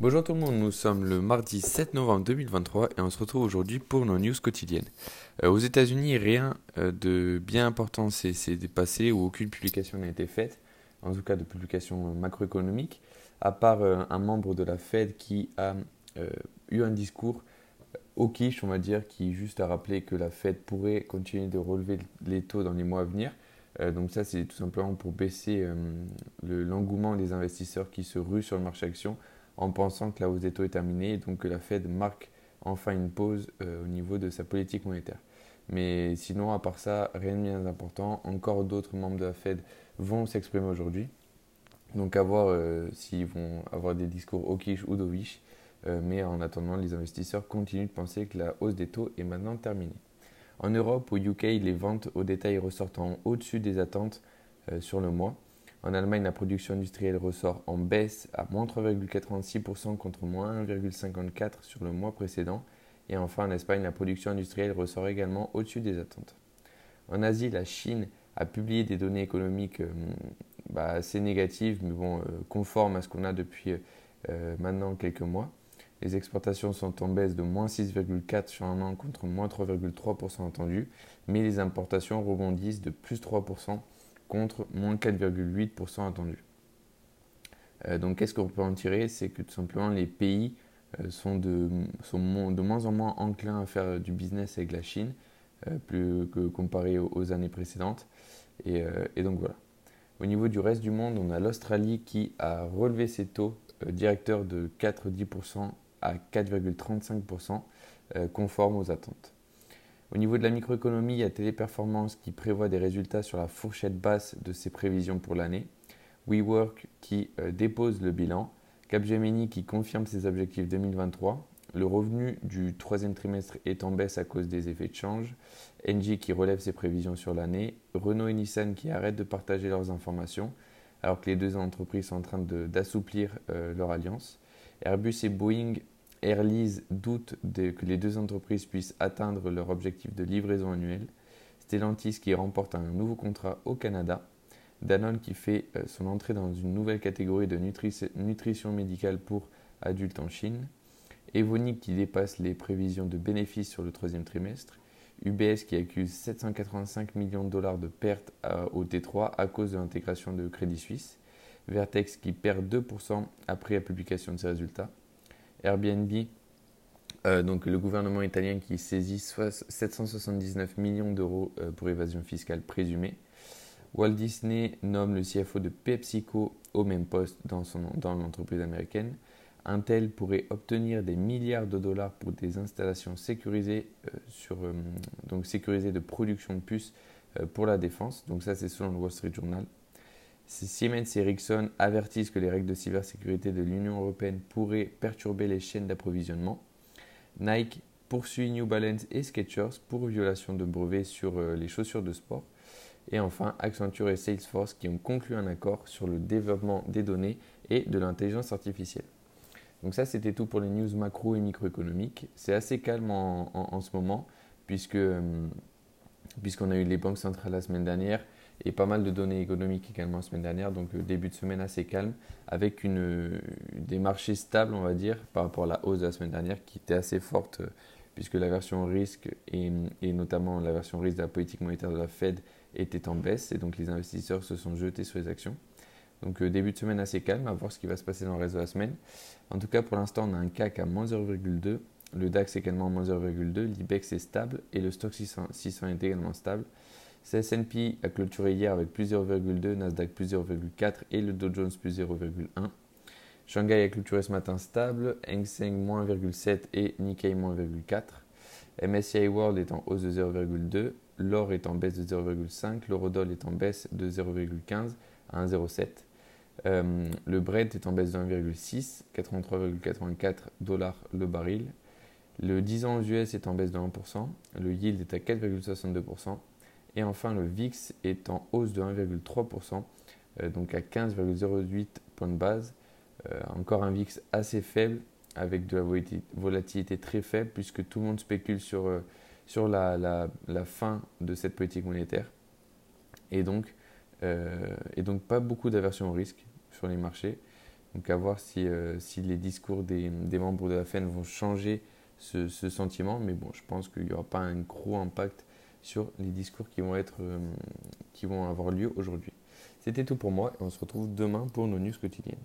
Bonjour tout le monde, nous sommes le mardi 7 novembre 2023 et on se retrouve aujourd'hui pour nos news quotidiennes. Euh, aux États-Unis, rien euh, de bien important s'est passé ou aucune publication n'a été faite, en tout cas de publication macroéconomique, à part euh, un membre de la Fed qui a eu un discours au quiche, on va dire, qui juste a rappelé que la Fed pourrait continuer de relever les taux dans les mois à venir. donc ça, c'est tout simplement pour baisser l'engouement des investisseurs qui se ruent sur le marché action en pensant que la hausse des taux est terminée et donc que la Fed marque enfin une pause euh, au niveau de sa politique monétaire. Mais sinon, à part ça, rien de bien important. Encore d'autres membres de la Fed vont s'exprimer aujourd'hui. Donc à voir euh, s'ils vont avoir des discours hawkish ou dovish. Euh, mais en attendant, les investisseurs continuent de penser que la hausse des taux est maintenant terminée. En Europe, au UK, les ventes au détail ressortent au-dessus des attentes sur le mois. En Allemagne, la production industrielle ressort en baisse à moins 3,86% contre moins 1,54% sur le mois précédent. Et enfin, en Espagne, la production industrielle ressort également au-dessus des attentes. En Asie, la Chine a publié des données économiques euh, bah, assez négatives, mais bon, euh, conformes à ce qu'on a depuis euh, maintenant quelques mois. Les exportations sont en baisse de moins 6,4 sur un an contre moins 3,3% attendu, mais les importations rebondissent de plus 3% contre moins 4,8% attendu. Euh, donc qu'est-ce qu'on peut en tirer? C'est que tout simplement les pays euh, sont, de, sont de moins en moins enclins à faire du business avec la Chine, euh, plus que comparé aux, années précédentes. Et, donc voilà. Au niveau du reste du monde, on a l'Australie qui a relevé ses taux directeurs de 4,10% à 4,35%, conforme aux attentes. Au niveau de la microéconomie, il y a Téléperformance qui prévoit des résultats sur la fourchette basse de ses prévisions pour l'année. WeWork qui euh, dépose le bilan. Capgemini qui confirme ses objectifs 2023. Le revenu du troisième trimestre est en baisse à cause des effets de change. Engie qui relève ses prévisions sur l'année. Renault et Nissan qui arrêtent de partager leurs informations alors que les deux entreprises sont en train d'assouplir euh, leur alliance. Airbus et Boeing Airlease doute que les deux entreprises puissent atteindre leur objectif de livraison annuelle. Stellantis qui remporte un nouveau contrat au Canada. Danone qui fait euh, son entrée dans une nouvelle catégorie de nutrition médicale pour adultes en Chine. Evonik qui dépasse les prévisions de bénéfices sur le troisième trimestre. UBS qui accuse 785 millions de dollars de pertes au T3 à cause de l'intégration de Crédit Suisse. Vertex qui perd 2% après la publication de ses résultats. Airbnb, euh, donc le gouvernement italien qui saisit 779 millions d'euros euh, pour évasion fiscale présumée. Walt Disney nomme le CFO de PepsiCo au même poste dans, l'entreprise américaine. Intel pourrait obtenir des milliards de dollars pour des installations sécurisées, euh, donc sécurisées de production de puces pour la défense. Donc ça c'est selon le Wall Street Journal. Siemens et Ericsson avertissent que les règles de cybersécurité de l'Union européenne pourraient perturber les chaînes d'approvisionnement. Nike poursuit New Balance et Skechers pour violation de brevets sur euh, les chaussures de sport. Et enfin, Accenture et Salesforce qui ont conclu un accord sur le développement des données et de l'intelligence artificielle. Donc ça, c'était tout pour les news macro et microéconomiques. C'est assez calme en, ce moment puisque euh, puisqu'on a eu les banques centrales la semaine dernière et pas mal de données économiques également la semaine dernière, donc euh, début de semaine assez calme, avec une, euh, des marchés stables, on va dire, par rapport à la hausse de la semaine dernière qui était assez forte, euh, puisque la version risque et, et, notamment la version risque de la politique monétaire de la Fed était en baisse, et donc les investisseurs se sont jetés sur les actions. Donc début de semaine assez calme, à voir ce qui va se passer dans le reste de la semaine. En tout cas, pour l'instant, on a un CAC à moins 0,2, le DAX également à moins 0,2, l'IBEX est stable, et le Stock 600 est également stable. S&P a clôturé hier avec plus 0,2, Nasdaq plus 0,4 et le Dow Jones plus 0,1. Shanghai a clôturé ce matin stable, Hang Seng moins 1,7 et Nikkei moins 1,4. MSCI World est en hausse de 0,2, l'or est en baisse de 0,5, l'eurodoll est en baisse de 0,15 à 1,07. Euh, le Brent est en baisse de 1,6, 83,84 dollars le baril. Le 10 ans aux US est en baisse de 1%, le yield est à 4,62%. Et enfin, le VIX est en hausse de 1,3%, euh, donc à 15,08 points de base. Euh, encore un VIX assez faible, avec de la volatilité très faible, puisque tout le monde spécule sur, euh, sur la, la, fin de cette politique monétaire. Et donc, et donc pas beaucoup d'aversion au risque sur les marchés. Donc à voir si, si les discours des, membres de la FEN vont changer ce, ce sentiment. Mais bon, je pense qu'il n'y aura pas un gros impact sur les discours qui vont, être, qui vont avoir lieu aujourd'hui. C'était tout pour moi et on se retrouve demain pour nos news quotidiennes.